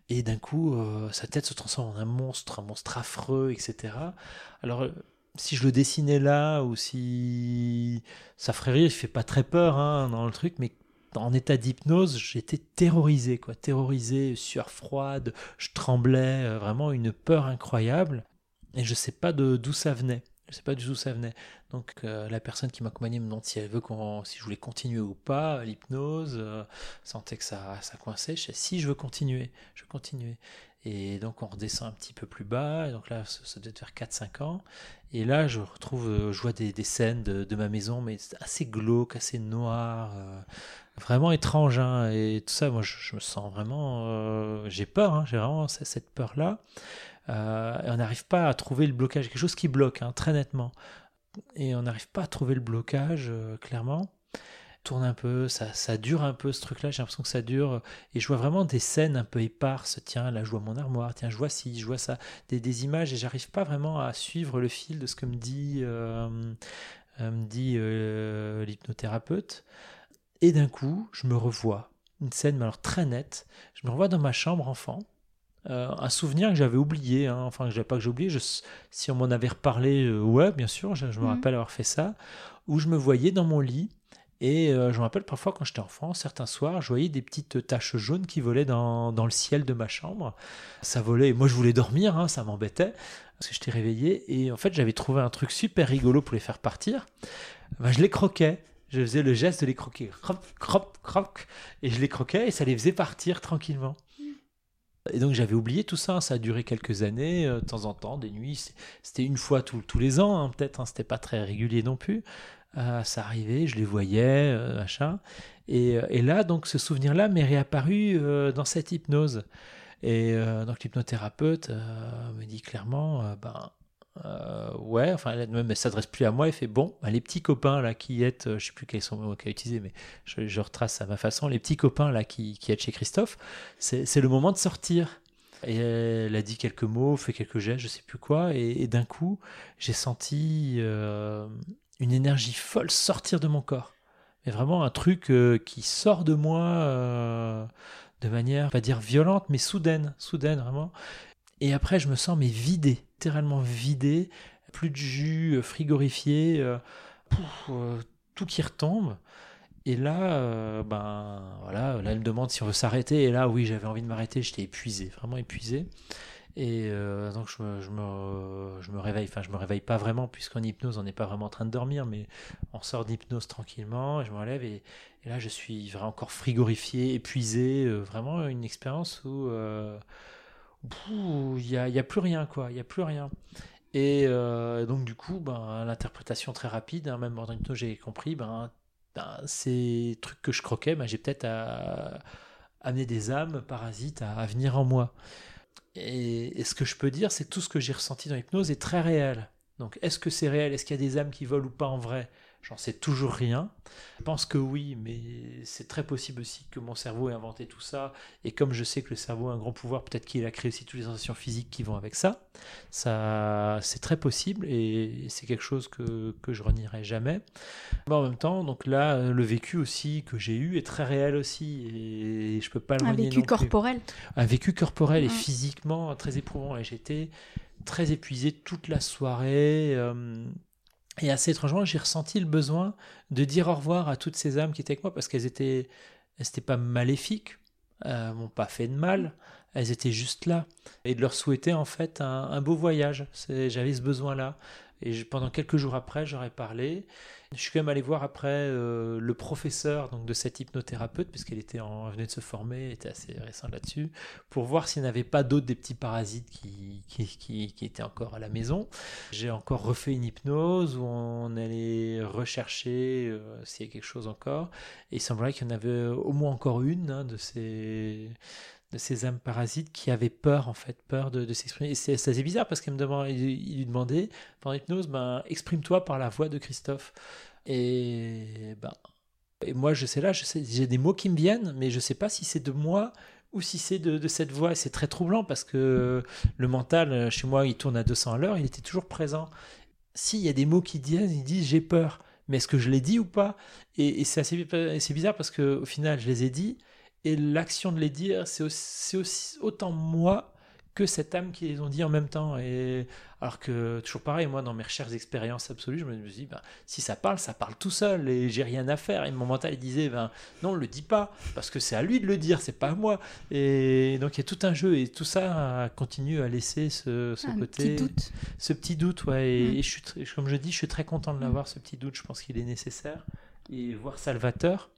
et d'un coup, sa tête se transforme en un monstre, un monstre affreux, etc. Alors, si je le dessinais là, ou si ça ferait rire, il fait pas très peur hein, dans le truc, mais en état d'hypnose, j'étais terrorisé, quoi, terrorisé, sueur froide, je tremblais, euh, vraiment une peur incroyable. Et je sais pas d'où ça venait. Je sais pas du ça venait. Donc euh, la personne qui m'accompagnait me demande si elle veut qu'on, si je voulais continuer ou pas l'hypnose. Euh, sentait que ça, ça coinçait. Je sais si je veux continuer, je veux continuer. Et donc on redescend un petit peu plus bas. Donc là, ça, ça devait faire 4-5 ans. Et là, je retrouve, euh, je vois des, scènes de, ma maison, mais assez glauques, assez noires, euh, vraiment étranges. Hein, et tout ça, moi, je, me sens vraiment, euh, j'ai peur. Hein, j'ai vraiment cette peur là. Euh, et on n'arrive pas à trouver le blocage, quelque chose qui bloque hein, très nettement. Et on n'arrive pas à trouver le blocage, clairement. Tourne un peu, ça, ça dure un peu ce truc-là, j'ai l'impression que ça dure. Et je vois vraiment des scènes un peu éparses. Tiens, là, je vois mon armoire, tiens, je vois ci, je vois ça. Des, des images, et j'arrive pas vraiment à suivre le fil de ce que me dit, euh, me dit euh, l'hypnothérapeute. Et d'un coup, je me revois. Une scène, mais alors très nette. Je me revois dans ma chambre enfant euh, un souvenir que j'avais oublié, hein, enfin que pas que j'ai oublié, je, si on m'en avait reparlé, euh, ouais, bien sûr, je, je me mmh. rappelle avoir fait ça, où je me voyais dans mon lit, et euh, je me rappelle parfois quand j'étais enfant, certains soirs, je voyais des petites taches jaunes qui volaient dans, dans le ciel de ma chambre. Ça volait, moi je voulais dormir, hein, ça m'embêtait, parce que j'étais réveillé, et en fait j'avais trouvé un truc super rigolo pour les faire partir. Ben, je les croquais, je faisais le geste de les croquer, crop, crop, crop, et je les croquais, et ça les faisait partir tranquillement. Et donc j'avais oublié tout ça, ça a duré quelques années, euh, de temps en temps, des nuits, c'était une fois tous les ans, hein, peut-être, hein, c'était pas très régulier non plus. Euh, ça arrivait, je les voyais, euh, machin. Et, et, là, donc ce souvenir-là m'est réapparu euh, dans cette hypnose. Et euh, donc l'hypnothérapeute me dit clairement, ben euh, ouais, enfin, elle ne s'adresse plus à moi. Elle fait bon, bah, les petits copains là qui êtes, euh, je sais plus quels sont les mots qu'elle a utilisés, mais je, retrace à ma façon. Les petits copains là qui, qui êtes chez Christophe, c'est le moment de sortir. Et elle a dit quelques mots, fait quelques gestes, je sais plus quoi, et, d'un coup, j'ai senti euh, une énergie folle sortir de mon corps. Mais vraiment un truc euh, qui sort de moi euh, de manière, pas dire violente, mais soudaine, soudaine vraiment. Et après, je me sens mais vidé, littéralement vidé, plus de jus, euh, frigorifié, tout qui retombe. Et là, ben voilà, là elle me demande si on veut s'arrêter. Et là, oui, j'avais envie de m'arrêter. J'étais épuisé, vraiment épuisé. Et euh, donc je me, je, me, réveille. Enfin, je me réveille pas vraiment puisqu'en hypnose, on n'est pas vraiment en train de dormir, mais on sort d'hypnose tranquillement. Et je me et, là, je suis vraiment encore frigorifié, épuisé. Euh, vraiment une expérience où euh, il n'y a, y a, plus rien, quoi. Il n'y a plus rien. Et donc, du coup, ben, l'interprétation très rapide, hein, même en hypnose, j'ai compris, ben, ben, ces trucs que je croquais, ben, j'ai peut-être à, amené des âmes parasites à venir en moi. Et, ce que je peux dire, c'est que tout ce que j'ai ressenti dans l'hypnose est très réel. Donc, est-ce que c'est réel? Est-ce qu'il y a des âmes qui volent ou pas en vrai? J'en sais toujours rien. Je pense que oui, mais c'est très possible aussi que mon cerveau ait inventé tout ça. Et comme je sais que le cerveau a un grand pouvoir, peut-être qu'il a créé aussi toutes les sensations physiques qui vont avec ça. Ça, c'est très possible et c'est quelque chose que, que je renierai jamais. Mais en même temps, donc là, le vécu aussi que j'ai eu est très réel aussi et je peux pas le Un vécu non corporel. Plus. Un vécu corporel mmh. et physiquement très éprouvant. Et j'étais très épuisé toute la soirée. Euh, et assez étrangement, j'ai ressenti le besoin de dire au revoir à toutes ces âmes qui étaient avec moi parce qu'elles étaient, elles n'étaient pas maléfiques, elles m'ont pas fait de mal, elles étaient juste là et de leur souhaiter en fait un, beau voyage. J'avais ce besoin-là. Et pendant quelques jours après, j'aurais parlé. Je suis quand même allé voir après euh, le professeur donc, de cette hypnothérapeute, puisqu'elle était en, venait de se former, était assez récente là-dessus, pour voir s'il n'y avait pas d'autres des petits parasites qui, qui, qui, qui, étaient encore à la maison. J'ai encore refait une hypnose où on allait rechercher euh, s'il y a quelque chose encore. Et il semblerait qu'il y en avait au moins encore une hein, de ces de ces âmes parasites qui avaient peur en fait, peur de, s'exprimer. Et c'est assez bizarre parce qu'il il, lui demandait pendant l'hypnose, ben exprime-toi par la voix de Christophe. Et ben et moi je sais là, j'ai des mots qui me viennent, mais je sais pas si c'est de moi ou si c'est de, cette voix. C'est très troublant parce que le mental chez moi il tourne à 200 à l'heure, il était toujours présent. S'il y a des mots qui disent, ils disent j'ai peur, mais est-ce que je l'ai dit ou pas? Et, et c'est bizarre parce que au final je les ai dit et l'action de les dire, c'est aussi, aussi, autant moi que cette âme qui les ont dit en même temps. Et alors que toujours pareil, moi dans mes recherches d'expérience absolue, je me suis dit, ben, si ça parle, ça parle tout seul et j'ai rien à faire. Et mon mental il disait, ben non, le dis pas parce que c'est à lui de le dire, c'est pas à moi. Et donc il y a tout un jeu et tout ça continue à laisser ce, côté, petit doute. ce petit doute, ouais. Et, mm. je suis, comme je dis, je suis très content de l'avoir ce petit doute. Je pense qu'il est nécessaire et voir Salvateur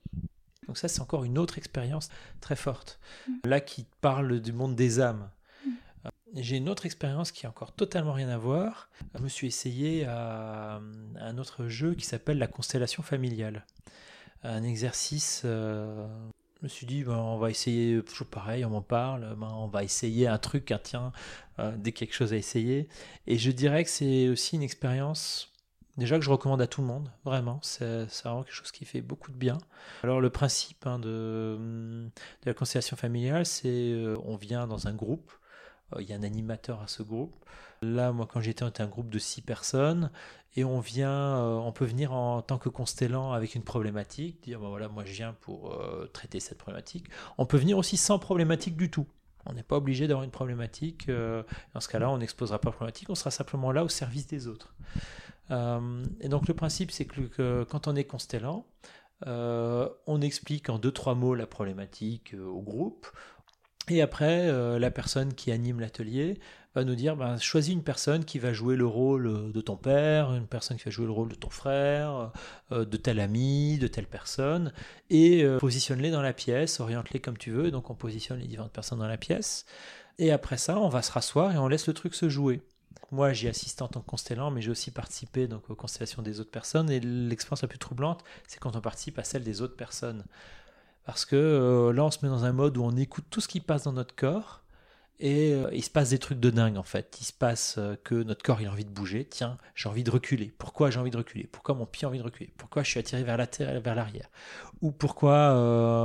donc ça, c'est encore une autre expérience très forte. Mm. Là, qui parle du monde des âmes. Mm. Euh, j'ai une autre expérience qui a encore totalement rien à voir. Je me suis essayé à, un autre jeu qui s'appelle la constellation familiale. Un exercice. Euh, je me suis dit, ben, on va essayer, toujours pareil, on m'en parle, ben, on va essayer un truc, un tiens, euh, dès quelque chose à essayer. Et je dirais que c'est aussi une expérience Déjà que je recommande à tout le monde, vraiment, c'est vraiment quelque chose qui fait beaucoup de bien. Alors le principe hein, de, de, la constellation familiale, c'est euh, on vient dans un groupe, euh, il y a un animateur à ce groupe. Là, moi, quand j'étais, on était un groupe de six personnes et on vient, euh, on peut venir en tant que constellant avec une problématique, dire ben voilà, moi je viens pour traiter cette problématique. On peut venir aussi sans problématique du tout. On n'est pas obligé d'avoir une problématique. dans ce cas-là, on n'exposera pas la problématique, on sera simplement là au service des autres. Euh, et donc le principe, c'est que, quand on est constellant, euh, on explique en deux trois mots la problématique euh, au groupe. Et après, la personne qui anime l'atelier va nous dire ben, choisis une personne qui va jouer le rôle de ton père, une personne qui va jouer le rôle de ton frère, de tel ami, de telle personne, et positionne-les dans la pièce, oriente-les comme tu veux. Donc on positionne les différentes personnes dans la pièce. Et après ça, on va se rasseoir et on laisse le truc se jouer. Moi, j'y assiste en tant que constellant, mais j'ai aussi participé donc, aux constellations des autres personnes. Et l'expérience la plus troublante, c'est quand on participe à celle des autres personnes. Parce que euh, là, on se met dans un mode où on écoute tout ce qui passe dans notre corps. Et euh, il se passe des trucs de dingue en fait. Il se passe euh, que notre corps il a envie de bouger. Tiens, j'ai envie de reculer. Pourquoi j'ai envie de reculer? Pourquoi mon pied a envie de reculer? Pourquoi je suis attiré vers la terre, vers l'arrière? Ou pourquoi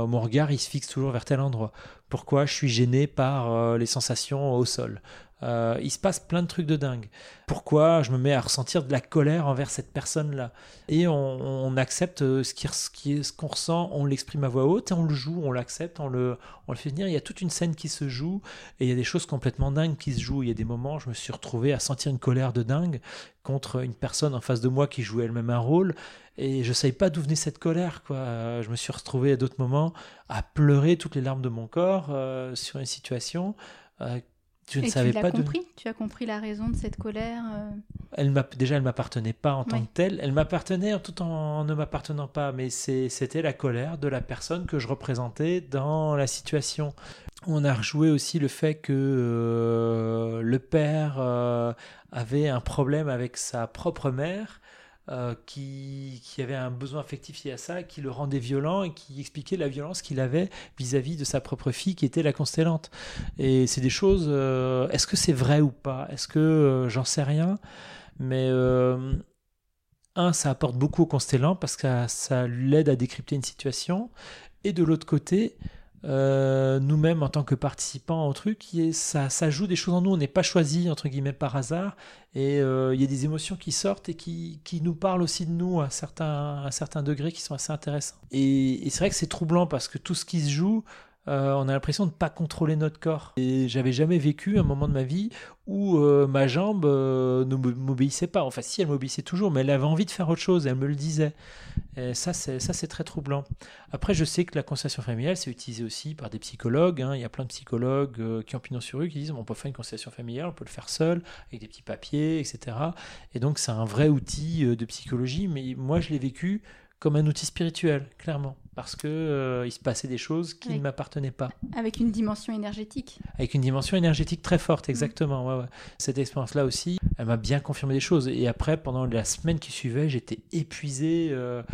mon regard il se fixe toujours vers tel endroit? Pourquoi je suis gêné par les sensations au sol? Euh, il se passe plein de trucs de dingue. Pourquoi je me mets à ressentir de la colère envers cette personne-là? Et on, accepte euh, ce qu'on ressent, on l'exprime à voix haute on le joue, on l'accepte, on le, fait venir. Il y a toute une scène qui se joue et il y a des choses complètement dingues qui se jouent. Il y a des moments, je me suis retrouvé à sentir une colère de dingue contre une personne en face de moi qui jouait elle-même un rôle et je ne savais pas d'où venait cette colère quoi je me suis retrouvé à d'autres moments à pleurer toutes les larmes de mon corps euh, sur une situation je ne savais tu pas compris? Tu as compris la raison de cette colère euh? Elle Déjà, elle m'appartenait pas en tant que telle. Elle m'appartenait tout en ne m'appartenant pas, mais c'était la colère de la personne que je représentais dans la situation. On a rejoué aussi le fait que euh, le père euh, avait un problème avec sa propre mère euh, qui, avait un besoin affectif lié à ça, qui le rendait violent et qui expliquait la violence qu'il avait vis-à-vis de sa propre fille qui était la constellante. Et c'est des choses, euh, est-ce que c'est vrai ou pas? Est-ce que euh, j'en sais rien? Mais un, ça apporte beaucoup au constellant parce que ça l'aide à décrypter une situation. Et de l'autre côté, euh, nous-mêmes en tant que participants au truc, ça, ça joue des choses en nous. On n'est pas choisi entre guillemets par hasard, et euh, il y a des émotions qui sortent et qui, qui nous parlent aussi de nous à certains, à certains degrés qui sont assez intéressants. Et, et c'est vrai que c'est troublant parce que tout ce qui se joue, euh, on a l'impression de ne pas contrôler notre corps. Et j'avais jamais vécu un moment de ma vie où euh, ma jambe euh, ne m'obéissait pas. Enfin, si, elle m'obéissait toujours, mais elle avait envie de faire autre chose, elle me le disait. Et ça, c'est, ça, c'est très troublant. Après, je sais que la constellation familiale, c'est utilisé aussi par des psychologues. Hein. Il y a plein de psychologues qui ont pignon sur rue qui disent on peut faire une constellation familiale, on peut le faire seul, avec des petits papiers, etc. Et donc, c'est un vrai outil de psychologie, mais moi, je l'ai vécu comme un outil spirituel, clairement, parce que euh, il se passait des choses qui ne m'appartenaient pas. Avec une dimension énergétique. Avec une dimension énergétique très forte, exactement. Cette expérience-là aussi, elle m'a bien confirmé des choses. Et après, pendant la semaine qui suivait, j'étais épuisé. Euh,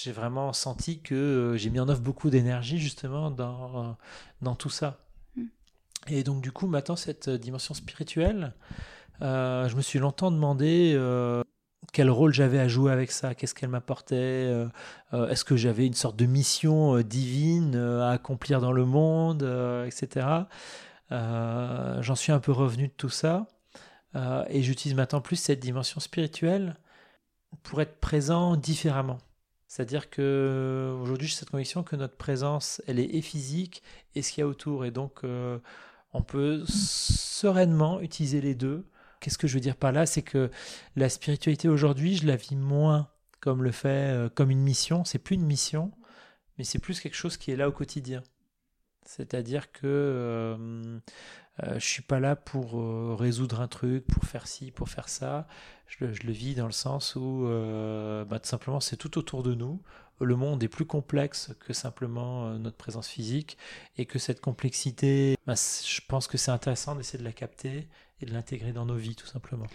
j'ai vraiment senti que euh, j'ai mis en œuvre beaucoup d'énergie justement dans, dans tout ça. Mm. Et donc du coup, maintenant, cette dimension spirituelle, je me suis longtemps demandé quel rôle j'avais à jouer avec ça, qu'est-ce qu'elle m'apportait, euh, euh, est-ce que j'avais une sorte de mission euh, divine à accomplir dans le monde, etc. J'en suis un peu revenu de tout ça et j'utilise maintenant plus cette dimension spirituelle pour être présent différemment. C'est-à-dire que aujourd'hui j'ai cette conviction que notre présence, elle est et physique et ce qu'il y a autour, et donc On peut sereinement utiliser les deux. Qu'est-ce que je veux dire par là? C'est que la spiritualité aujourd'hui, je la vis moins comme le fait, euh, comme une mission. C'est plus une mission, mais c'est plus quelque chose qui est là au quotidien. C'est-à-dire que euh, euh, je suis pas là pour euh, résoudre un truc, pour faire ci, pour faire ça. Je, le vis dans le sens où euh, bah, tout simplement c'est tout autour de nous. Le monde est plus complexe que simplement notre présence physique et que cette complexité, bah, je pense que c'est intéressant d'essayer de la capter et de l'intégrer dans nos vies tout simplement.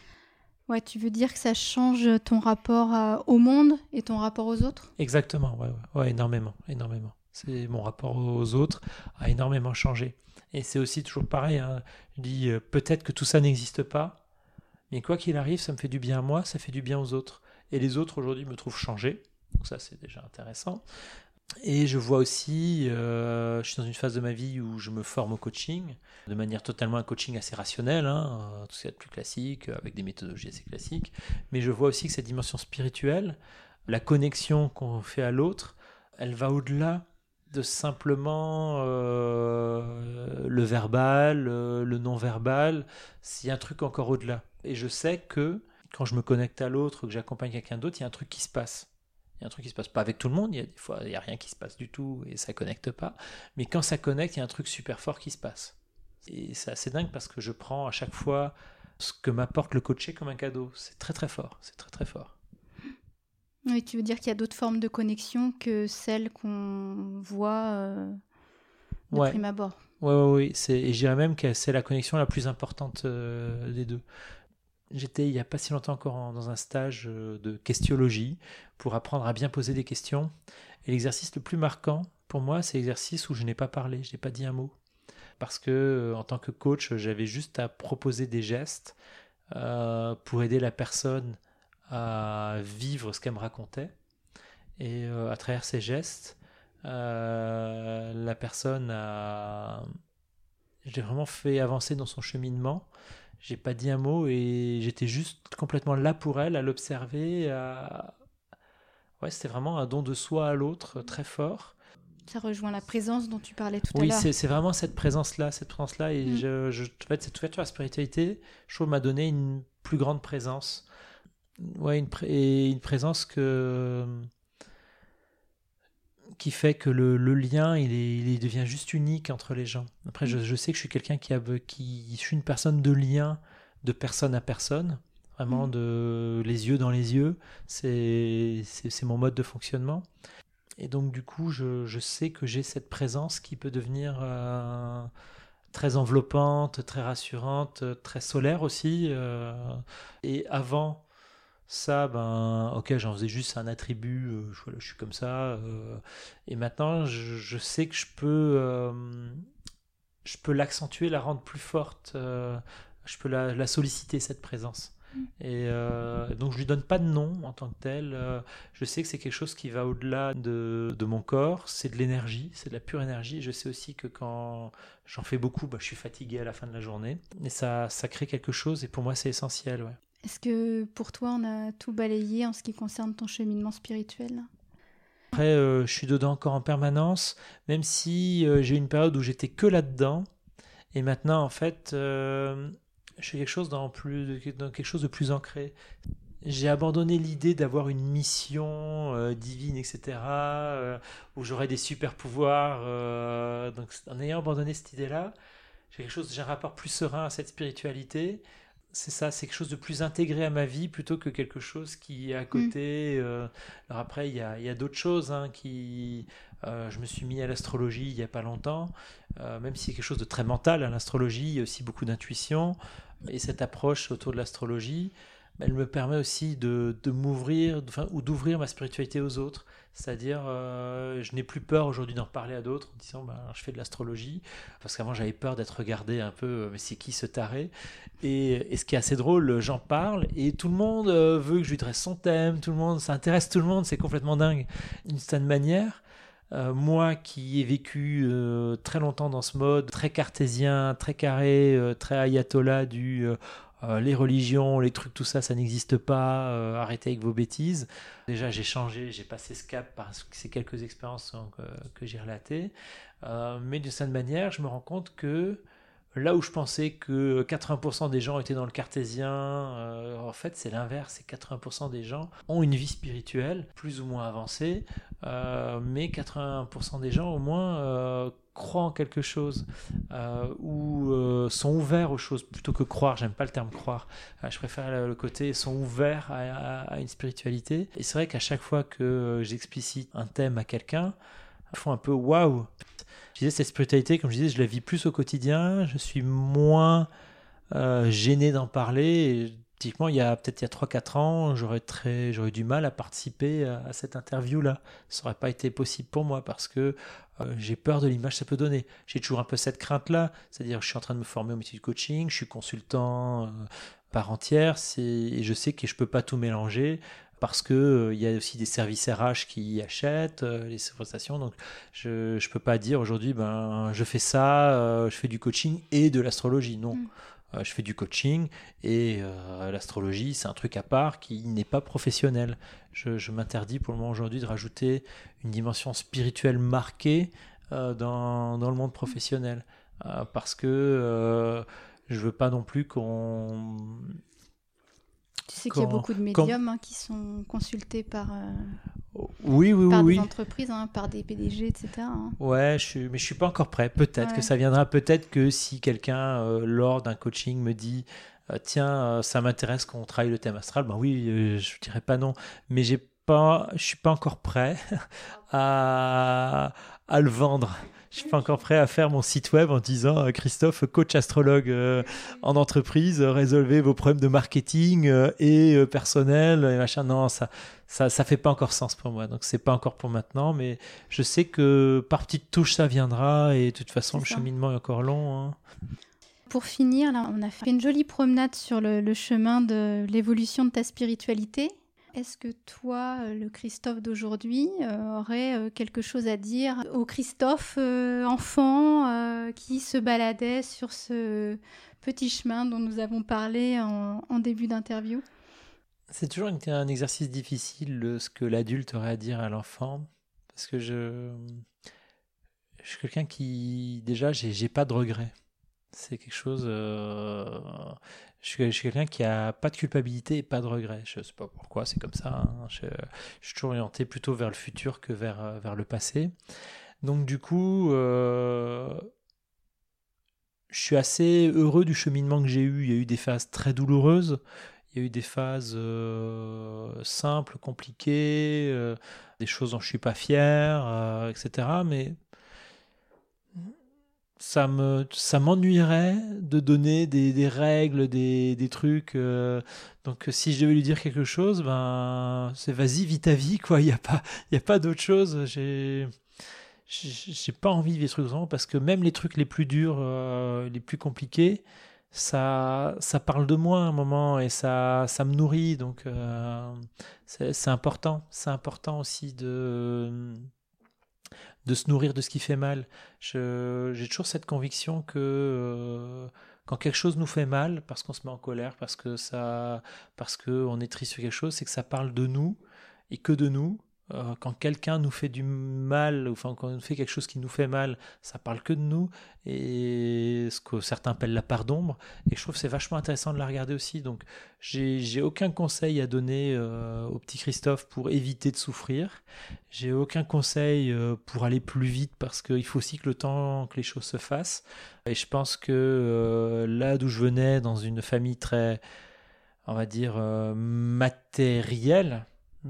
Ouais, tu veux dire que ça change ton rapport au monde et ton rapport aux autres? Exactement, ouais, ouais, ouais énormément, énormément. C'est mon rapport aux autres a énormément changé. Et c'est aussi toujours pareil. Hein. Je dis euh, peut-être que tout ça n'existe pas, mais quoi qu'il arrive, ça me fait du bien à moi, ça fait du bien aux autres. Et les autres aujourd'hui me trouvent changé. Donc ça, c'est déjà intéressant. Et je vois aussi, euh, je suis dans une phase de ma vie où je me forme au coaching, de manière totalement un coaching assez rationnel, hein, euh, tout ce qui est plus classique, avec des méthodologies assez classiques. Mais je vois aussi que cette dimension spirituelle, la connexion qu'on fait à l'autre, elle va au-delà de simplement euh, le verbal, euh, le non-verbal, s'il y a un truc encore au-delà. Et je sais que quand je me connecte à l'autre, que j'accompagne quelqu'un d'autre, il y a un truc qui se passe. Il y a un truc qui se passe pas avec tout le monde, il y a des fois il n'y a rien qui se passe du tout et ça connecte pas. Mais quand ça connecte, il y a un truc super fort qui se passe. Et c'est assez dingue parce que je prends à chaque fois ce que m'apporte le coaché comme un cadeau. C'est très très fort, c'est très très fort. Oui, tu veux dire qu'il y a d'autres formes de connexion que celles qu'on voit euh, de prime abord? Oui, oui, oui. Et je dirais même que c'est la connexion la plus importante euh, des deux. J'étais il n'y a pas si longtemps encore dans un stage euh, de questiologie pour apprendre à bien poser des questions. Et l'exercice le plus marquant pour moi, c'est l'exercice où je n'ai pas parlé, je n'ai pas dit un mot. Parce que en tant que coach, j'avais juste à proposer des gestes pour aider la personne à vivre ce qu'elle me racontait. Et euh, à travers ses gestes, euh, la personne a. J'ai vraiment fait avancer dans son cheminement. J'ai pas dit un mot et j'étais juste complètement là pour elle, à l'observer. À... Ouais, c'était vraiment un don de soi à l'autre très fort. Ça rejoint la présence dont tu parlais tout à l'heure. Oui, c'est vraiment cette présence-là, cette présence-là. Et mm. je, je, en fait, cette ouverture à la spiritualité, je trouve, m'a donné une plus grande présence ouais, une, et une présence que qui fait que le, le lien il, est, il, devient juste unique entre les gens. Après, je, je sais que je suis quelqu'un qui a qui je suis une personne de lien de personne à personne, vraiment mm. de les yeux dans les yeux. C'est c'est mon mode de fonctionnement. Et donc du coup, je, je sais que j'ai cette présence qui peut devenir euh, très enveloppante, très rassurante, très solaire aussi. Euh, et avant ça, ben, ok, j'en faisais juste un attribut, euh, je, suis comme ça. Euh, et maintenant, je, sais que je peux, euh, je peux l'accentuer, la rendre plus forte. je peux la, solliciter, cette présence. Mm. Et donc, je lui donne pas de nom en tant que tel. je sais que c'est quelque chose qui va au-delà de, de, mon corps. C'est de l'énergie, c'est de la pure énergie. Je sais aussi que quand j'en fais beaucoup, bah, je suis fatigué à la fin de la journée. Et ça, ça crée quelque chose. Et pour moi, c'est essentiel. Ouais. Est-ce que pour toi, on a tout balayé en ce qui concerne ton cheminement spirituel? Après, euh, je suis dedans encore en permanence, même si euh, j'ai eu une période où j'étais que là-dedans. Et maintenant, en fait, euh, je fais quelque chose dans, plus, dans quelque chose de plus ancré. J'ai abandonné l'idée d'avoir une mission divine, etc., où j'aurais des super pouvoirs. donc, en ayant abandonné cette idée-là, j'ai quelque chose, j'ai un rapport plus serein à cette spiritualité c'est ça, c'est quelque chose de plus intégré à ma vie plutôt que quelque chose qui est à côté. Mm. Euh, alors après, il y a, d'autres choses hein, qui. Euh, je me suis mis à l'astrologie il n'y a pas longtemps, euh, même si c'est quelque chose de très mental, hein, l'astrologie, il y a aussi beaucoup d'intuition. Et cette approche autour de l'astrologie, elle me permet aussi de, de m'ouvrir, ou d'ouvrir ma spiritualité aux autres. C'est-à-dire, euh, je n'ai plus peur aujourd'hui d'en parler à d'autres en disant ben, je fais de l'astrologie. Parce qu'avant, j'avais peur d'être regardé un peu, euh, mais c'est qui ce taré? Et, et, ce qui est assez drôle, j'en parle et tout le monde euh, veut que je lui dresse son thème, tout le monde, ça intéresse tout le monde, c'est complètement dingue. D'une certaine manière, moi qui ai vécu très longtemps dans ce mode, très cartésien, très carré, très ayatollah du euh, les religions, les trucs, tout ça, ça n'existe pas. Euh, arrêtez avec vos bêtises. Déjà, j'ai changé, j'ai passé ce cap par ces quelques expériences que j'ai relatées. Euh, mais d'une certaine manière, je me rends compte que Là où je pensais que 80% des gens étaient dans le cartésien, en fait c'est l'inverse, c'est 80% des gens ont une vie spirituelle plus ou moins avancée, mais 80% des gens au moins croient en quelque chose ou sont ouverts aux choses plutôt que croire. J'aime pas le terme croire. je préfère le côté sont ouverts à, une spiritualité. Et c'est vrai qu'à chaque fois que j'explicite un thème à quelqu'un, ils font un peu waouh je disais, cette spiritualité, comme je disais, je la vis plus au quotidien, je suis moins euh, gêné d'en parler. Typiquement, il y a peut-être il y a 3-4 ans, j'aurais très j'aurais du mal à participer à, cette interview-là. Ça n'aurait pas été possible pour moi parce que euh, j'ai peur de l'image que ça peut donner. J'ai toujours un peu cette crainte-là, c'est-à-dire je suis en train de me former au métier du coaching, je suis consultant euh, par entière, et je sais que je peux pas tout mélanger parce que euh, y a aussi des services RH qui achètent les prestations. Donc, je ne peux pas dire aujourd'hui, ben, je fais ça, je fais du coaching et de l'astrologie. Non. Mm. Je fais du coaching et l'astrologie, c'est un truc à part qui n'est pas professionnel. Je, m'interdis pour le moment aujourd'hui de rajouter une dimension spirituelle marquée dans, dans, le monde professionnel parce que je veux pas non plus qu'on tu sais qu'il y a beaucoup de médiums hein, qui sont consultés par, euh, oui, oui, par des entreprises, hein, par des PDG, etc. Hein. Ouais, je suis, mais je suis pas encore prêt. Peut-être que ça viendra. Peut-être que si quelqu'un, euh, lors d'un coaching, me dit euh, Tiens, ça m'intéresse qu'on travaille le thème astral, ben oui, je dirais pas non. Mais j'ai pas, je suis pas encore prêt à, à le vendre je suis pas encore prêt à faire mon site web en disant euh, Christophe, coach astrologue euh, en entreprise, euh, résolvez vos problèmes de marketing et personnel et machin. Non, ça, ça, ça fait pas encore sens pour moi. Donc c'est pas encore pour maintenant, mais je sais que par petites touches ça viendra et de toute façon le cheminement est encore long. Hein. Pour finir, là, on a fait une jolie promenade sur le chemin de l'évolution de ta spiritualité. Est-ce que toi, euh, le Christophe d'aujourd'hui, euh, aurait euh, quelque chose à dire au Christophe enfant qui se baladait sur ce petit chemin dont nous avons parlé en, début d'interview? C'est toujours un, exercice difficile ce que l'adulte aurait à dire à l'enfant, parce que je, je suis quelqu'un qui, déjà, j'ai pas de regrets. C'est quelque chose je suis, quelqu'un qui a pas de culpabilité et pas de regret. Je sais pas pourquoi, c'est comme ça. Hein. Je, suis toujours orienté plutôt vers le futur que vers, euh, vers le passé. Donc du coup, euh, je suis assez heureux du cheminement que j'ai eu. Il y a eu des phases très douloureuses. Il y a eu des phases euh, simples, compliquées, des choses dont je suis pas fier, etc. Mais ça me ça m'ennuierait de donner des, des règles des, des trucs euh, donc si je devais lui dire quelque chose ben c'est vas-y vis ta vie quoi. Il y a pas il y a pas d'autre chose. J'ai j'ai pas envie de vivre des trucs vraiment parce que même les trucs les plus durs euh, les plus compliqués ça ça parle de moi à un moment et ça ça me nourrit. Donc euh, c'est important c'est important aussi de de se nourrir de ce qui fait mal. J'ai toujours cette conviction que euh, quand quelque chose nous fait mal, parce qu'on se met en colère, parce que ça, parce qu'on est triste sur quelque chose, c'est que ça parle de nous et que de nous. Euh, quand quelqu'un nous fait du mal, enfin quand on fait quelque chose qui nous fait mal, ça parle que de nous et ce que certains appellent la part d'ombre. Et je trouve c'est vachement intéressant de la regarder aussi. Donc j'ai aucun conseil à donner euh, au petit Christophe pour éviter de souffrir. J'ai aucun conseil euh, pour aller plus vite parce qu'il faut aussi que le temps que les choses se fassent. Et je pense que là d'où je venais, dans une famille très, on va dire, matérielle,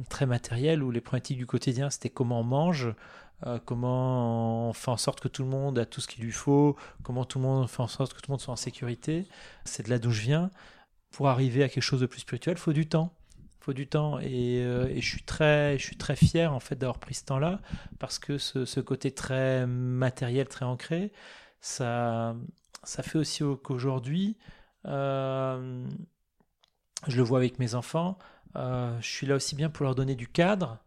très matériel où les problématiques du quotidien c'était comment on mange, euh, comment on fait en sorte que tout le monde a tout ce qu'il lui faut, comment tout le monde fait en sorte que tout le monde soit en sécurité. C'est de là d'où je viens. Pour arriver à quelque chose de plus spirituel, faut du temps. faut du temps et, euh, je suis très je suis très fier en fait d'avoir pris ce temps-là parce que ce, ce, côté très matériel très ancré ça ça fait aussi qu'aujourd'hui euh, je le vois avec mes enfants euh, je suis là aussi bien pour leur donner du cadre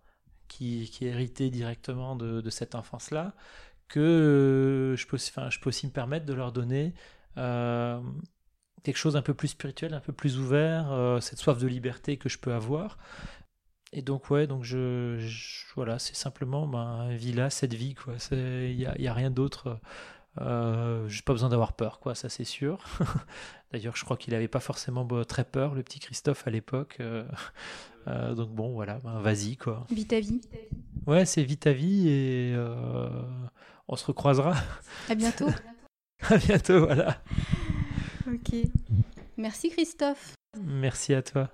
qui, est hérité directement de, cette enfance-là, que euh, je, peux, je peux aussi me permettre de leur donner euh, quelque chose un peu plus spirituel, un peu plus ouvert, cette soif de liberté que je peux avoir. Et donc ouais, donc je, voilà, c'est simplement ben, vie là, cette vie quoi. Il n'y a, rien d'autre Euh, j'ai pas besoin d'avoir peur, quoi, ça c'est sûr. D'ailleurs, je crois qu'il avait pas forcément très peur, le petit Christophe à l'époque. Euh, euh, donc bon, voilà, ben, vas-y, quoi. Vite à vie. Ouais, c'est vite à vie et on se recroisera. À bientôt. à bientôt, voilà. Ok. Merci Christophe. Merci à toi.